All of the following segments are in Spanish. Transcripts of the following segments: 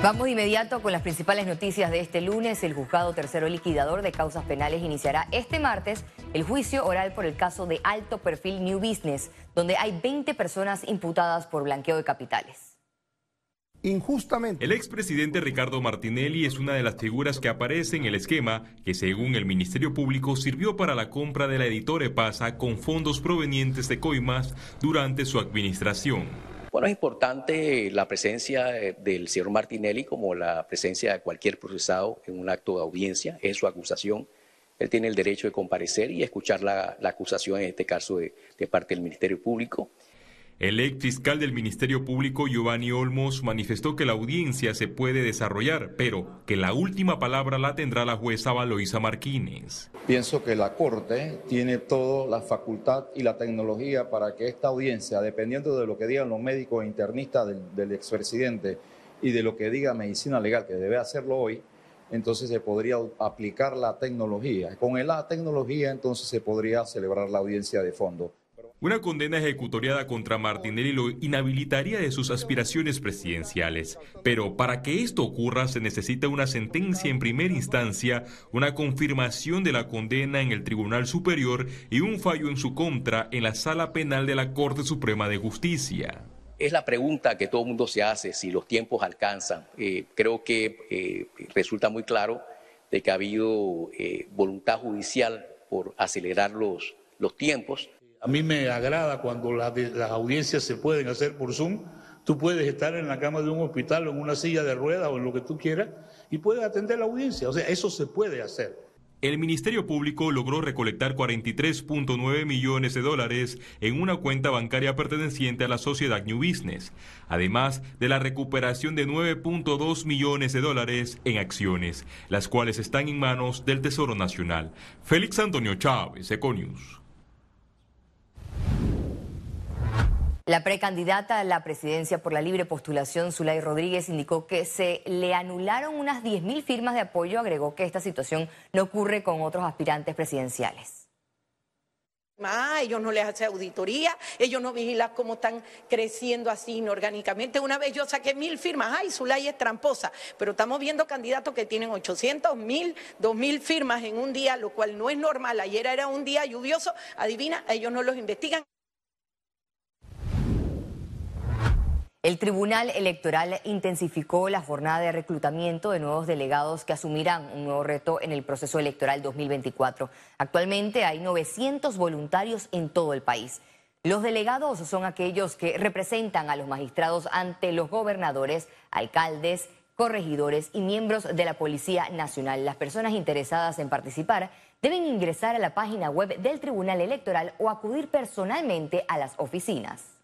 Vamos de inmediato con las principales noticias de este lunes. El juzgado tercero liquidador de causas penales iniciará este martes el juicio oral por el caso de alto perfil New Business, donde hay 20 personas imputadas por blanqueo de capitales. Injustamente. El expresidente Ricardo Martinelli es una de las figuras que aparece en el esquema que, según el Ministerio Público, sirvió para la compra de la editora Pasa con fondos provenientes de coimas durante su administración. Bueno, es importante la presencia eh, del señor Martinelli como la presencia de cualquier procesado en un acto de audiencia, en su acusación. Él tiene el derecho de comparecer y escuchar la, acusación, en este caso, de parte del Ministerio Público. El ex fiscal del Ministerio Público, Giovanni Olmos, manifestó que la audiencia se puede desarrollar, pero que la última palabra la tendrá la jueza Valoisa Marquines. Pienso que la Corte tiene toda la facultad y la tecnología para que esta audiencia, dependiendo de lo que digan los médicos e internistas del, del expresidente y de lo que diga medicina legal, que debe hacerlo hoy, entonces se podría aplicar la tecnología. Con la tecnología entonces se podría celebrar la audiencia de fondo. Una condena ejecutoriada contra Martinelli lo inhabilitaría de sus aspiraciones presidenciales. Pero para que esto ocurra se necesita una sentencia en primera instancia, una confirmación de la condena en el Tribunal Superior y un fallo en su contra en la Sala Penal de la Corte Suprema de Justicia. Es la pregunta que todo el mundo se hace, si los tiempos alcanzan. Eh, creo que eh, resulta muy claro de que ha habido eh, voluntad judicial por acelerar los, los tiempos a mí me agrada cuando las, audiencias se pueden hacer por Zoom. Tú puedes estar en la cama de un hospital o en una silla de ruedas o en lo que tú quieras y puedes atender la audiencia. O sea, eso se puede hacer. El Ministerio Público logró recolectar 43.9 millones de dólares en una cuenta bancaria perteneciente a la sociedad New Business, además de la recuperación de 9.2 millones de dólares en acciones, las cuales están en manos del Tesoro Nacional. Félix Antonio Chávez, Econius. La precandidata a la presidencia por la libre postulación, Zulay Rodríguez, indicó que se le anularon unas 10.000 firmas de apoyo. Agregó que esta situación no ocurre con otros aspirantes presidenciales. Ah, ellos no les hacen auditoría, ellos no vigilan cómo están creciendo así inorgánicamente. Una vez yo saqué mil firmas, ay, Zulay es tramposa, pero estamos viendo candidatos que tienen 800, mil, dos mil firmas en un día, lo cual no es normal. Ayer era un día lluvioso, adivina, ellos no los investigan. El Tribunal Electoral intensificó la jornada de reclutamiento de nuevos delegados que asumirán un nuevo reto en el proceso electoral 2024. Actualmente hay 900 voluntarios en todo el país. Los delegados son aquellos que representan a los magistrados ante los gobernadores, alcaldes, corregidores y miembros de la Policía Nacional. Las personas interesadas en participar deben ingresar a la página web del Tribunal Electoral o acudir personalmente a las oficinas.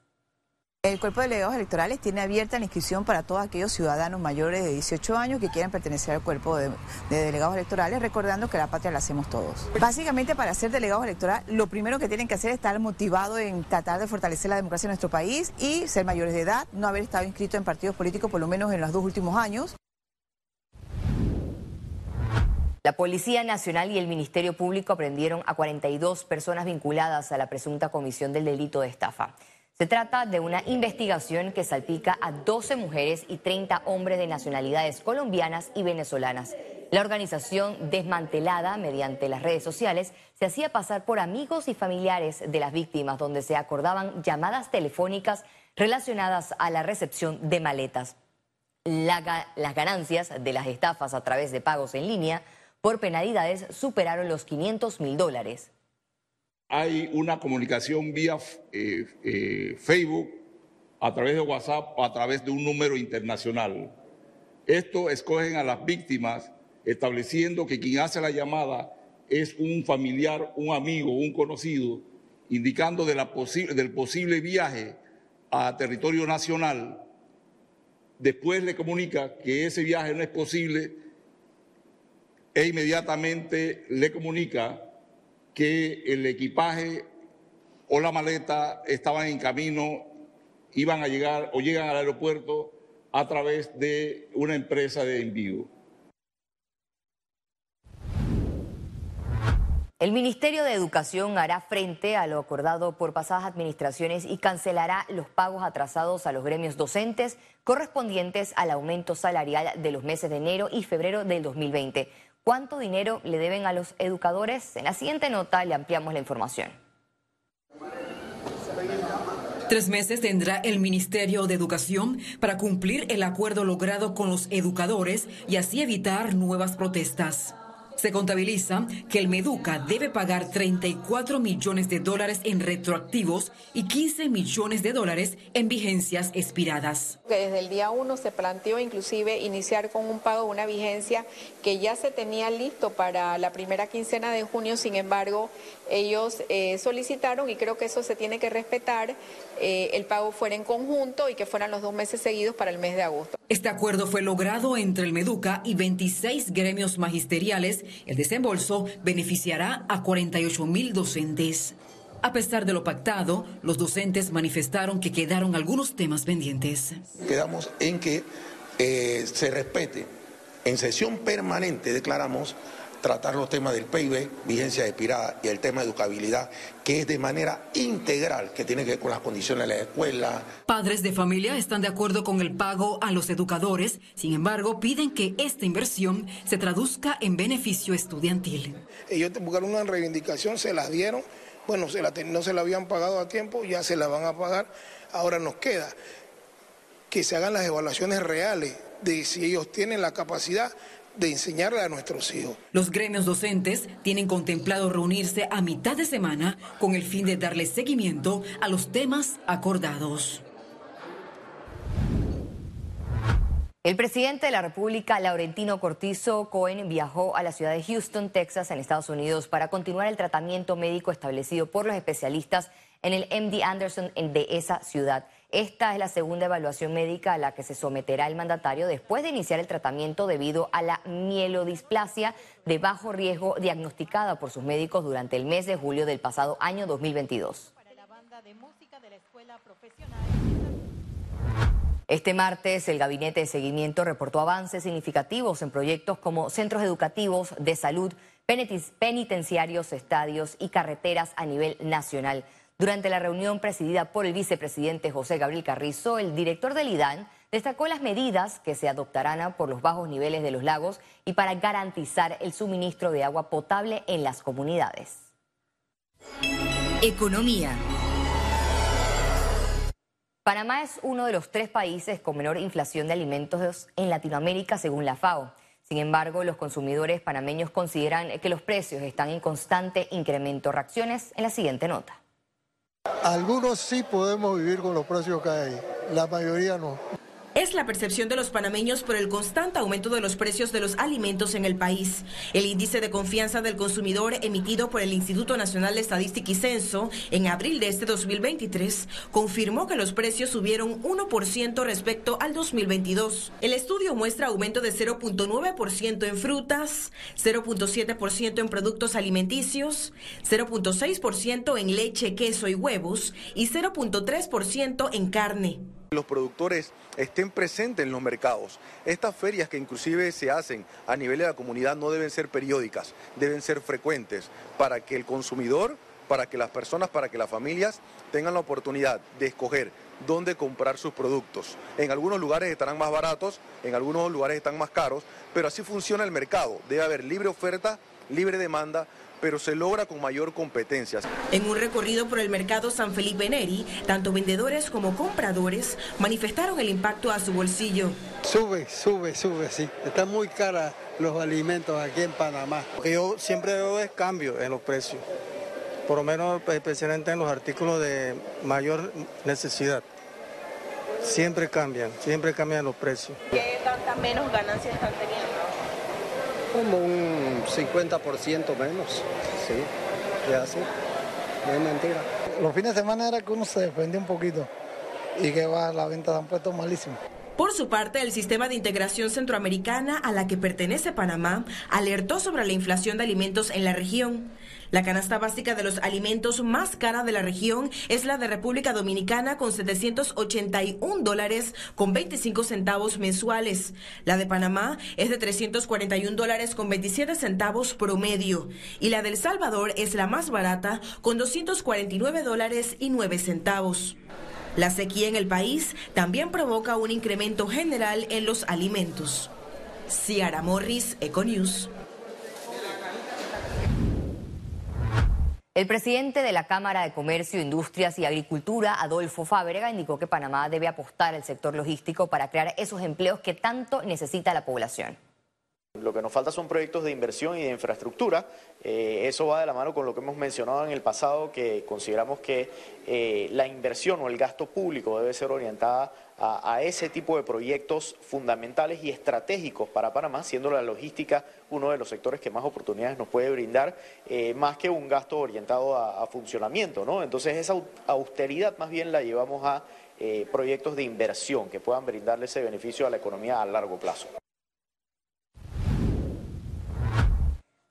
El cuerpo de delegados electorales tiene abierta la inscripción para todos aquellos ciudadanos mayores de 18 años que quieran pertenecer al cuerpo de, delegados electorales, recordando que la patria la hacemos todos. Básicamente, para ser delegados electorales, lo primero que tienen que hacer es estar motivados en tratar de fortalecer la democracia en nuestro país y ser mayores de edad, no haber estado inscrito en partidos políticos por lo menos en los dos últimos años. La Policía Nacional y el Ministerio Público aprendieron a 42 personas vinculadas a la presunta comisión del delito de estafa. Se trata de una investigación que salpica a 12 mujeres y 30 hombres de nacionalidades colombianas y venezolanas. La organización, desmantelada mediante las redes sociales, se hacía pasar por amigos y familiares de las víctimas, donde se acordaban llamadas telefónicas relacionadas a la recepción de maletas. las ganancias de las estafas a través de pagos en línea por penalidades superaron los 500 mil dólares hay una comunicación vía eh, eh, Facebook, a través de WhatsApp a través de un número internacional. Esto escogen a las víctimas estableciendo que quien hace la llamada es un familiar, un amigo, un conocido, indicando del posible viaje a territorio nacional. Después le comunica que ese viaje no es posible e inmediatamente le comunica que el equipaje o la maleta estaban en camino, iban a llegar o llegan al aeropuerto a través de una empresa de envío. El Ministerio de Educación hará frente a lo acordado por pasadas administraciones y cancelará los pagos atrasados a los gremios docentes correspondientes al aumento salarial de los meses de enero y febrero del 2020. ¿Cuánto dinero le deben a los educadores? En la siguiente nota le ampliamos la información. Tres meses tendrá el Ministerio de Educación para cumplir el acuerdo logrado con los educadores y así evitar nuevas protestas. Se contabiliza que el Meduca debe pagar 34 millones de dólares en retroactivos y 15 millones de dólares en vigencias expiradas. Desde el día 1 se planteó inclusive iniciar con un pago de una vigencia que ya se tenía listo para la primera quincena de junio, sin embargo, ellos eh, solicitaron, y creo que eso se tiene que respetar, eh, el pago fuera en conjunto y que fueran los dos meses seguidos para el mes de agosto. Este acuerdo fue logrado entre el Meduca y 26 gremios magisteriales. El desembolso beneficiará a 48 mil docentes. A pesar de lo pactado, los docentes manifestaron que quedaron algunos temas pendientes. Quedamos en que eh, se respete. En sesión permanente declaramos tratar los temas del PIB, vigencia expirada y el tema de educabilidad, que es de manera integral, que tiene que ver con las condiciones de la escuela. Padres de familia están de acuerdo con el pago a los educadores, sin embargo, piden que esta inversión se traduzca en beneficio estudiantil. Ellos buscaron una reivindicación, se las dieron, bueno, se la, no se la habían pagado a tiempo, ya se la van a pagar, ahora nos queda que se hagan las evaluaciones reales de si ellos tienen la capacidad de enseñarle a nuestros hijos. Los gremios docentes tienen contemplado reunirse a mitad de semana con el fin de darle seguimiento a los temas acordados. El presidente de la República, Laurentino Cortizo Cohen, viajó a la ciudad de Houston, Texas, en Estados Unidos, para continuar el tratamiento médico establecido por los especialistas en el MD Anderson de esa ciudad. Esta es la segunda evaluación médica a la que se someterá el mandatario después de iniciar el tratamiento debido a la mielodisplasia de bajo riesgo diagnosticada por sus médicos durante el mes de julio del pasado año 2022. Este martes, el Gabinete de Seguimiento reportó avances significativos en proyectos como centros educativos, de salud, penitenciarios, estadios y carreteras a nivel nacional. Durante la reunión presidida por el vicepresidente José Gabriel Carrizo, el director del IDAN destacó las medidas que se adoptarán por los bajos niveles de los lagos y para garantizar el suministro de agua potable en las comunidades. Economía. Panamá es uno de los tres países con menor inflación de alimentos en Latinoamérica, según la FAO. Sin embargo, los consumidores panameños consideran que los precios están en constante incremento. Reacciones en la siguiente nota. Algunos sí podemos vivir con los precios que hay, la mayoría no. Es la percepción de los panameños por el constante aumento de los precios de los alimentos en el país. El índice de confianza del consumidor emitido por el Instituto Nacional de Estadística y Censo en abril de este 2023 confirmó que los precios subieron 1% respecto al 2022. El estudio muestra aumento de 0.9% en frutas, 0.7% en productos alimenticios, 0.6% en leche, queso y huevos y 0.3% en carne los productores estén presentes en los mercados. Estas ferias que inclusive se hacen a nivel de la comunidad no deben ser periódicas, deben ser frecuentes para que el consumidor, para que las personas, para que las familias tengan la oportunidad de escoger dónde comprar sus productos. En algunos lugares estarán más baratos, en algunos lugares están más caros, pero así funciona el mercado. Debe haber libre oferta, libre demanda pero se logra con mayor competencia. En un recorrido por el mercado San Felipe Neri, tanto vendedores como compradores manifestaron el impacto a su bolsillo. Sube, sube, sube, sí. Están muy caros los alimentos aquí en Panamá. yo siempre veo es cambio en los precios, por lo menos especialmente en los artículos de mayor necesidad. Siempre cambian, siempre cambian los precios. ¿Qué tanta menos ganancias están teniendo? Como un 50% menos, sí, ya así, no es mentira. Los fines de semana era que uno se defendía un poquito y que va, la venta se han puesto malísimo. Por su parte, el sistema de integración centroamericana a la que pertenece Panamá alertó sobre la inflación de alimentos en la región. La canasta básica de los alimentos más cara de la región es la de República Dominicana con 781 dólares con 25 centavos mensuales. La de Panamá es de 341 dólares con 27 centavos promedio. Y la del Salvador es la más barata con 249 dólares y 9 centavos. La sequía en el país también provoca un incremento general en los alimentos. Ciara Morris, Econews. El presidente de la Cámara de Comercio, Industrias y Agricultura, Adolfo Fábrega, indicó que Panamá debe apostar al sector logístico para crear esos empleos que tanto necesita la población. Lo que nos falta son proyectos de inversión y de infraestructura. Eh, eso va de la mano con lo que hemos mencionado en el pasado, que consideramos que eh, la inversión o el gasto público debe ser orientada a, ese tipo de proyectos fundamentales y estratégicos para Panamá, siendo la logística uno de los sectores que más oportunidades nos puede brindar, eh, más que un gasto orientado a, funcionamiento. ¿no? Entonces esa austeridad más bien la llevamos a proyectos de inversión que puedan brindarle ese beneficio a la economía a largo plazo.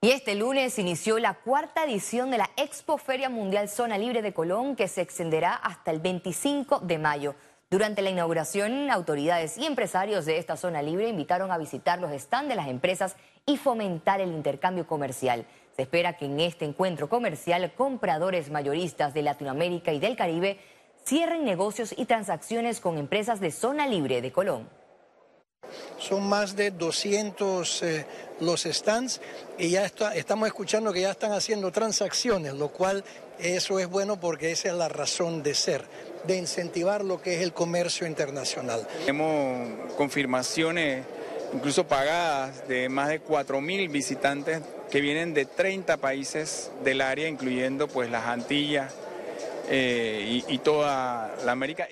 Y este lunes inició la cuarta edición de la Expo Feria Mundial Zona Libre de Colón, que se extenderá hasta el 25 de mayo. Durante la inauguración, autoridades y empresarios de esta zona libre invitaron a visitar los stands de las empresas y fomentar el intercambio comercial. Se espera que en este encuentro comercial compradores mayoristas de Latinoamérica y del Caribe cierren negocios y transacciones con empresas de zona libre de Colón. Son más de 200 eh, los stands y ya estamos escuchando que ya están haciendo transacciones, lo cual eso es bueno porque esa es la razón de ser de incentivar lo que es el comercio internacional. Tenemos confirmaciones, incluso pagadas, de más de 4.000 visitantes que vienen de 30 países del área, incluyendo pues las Antillas eh, y toda la América.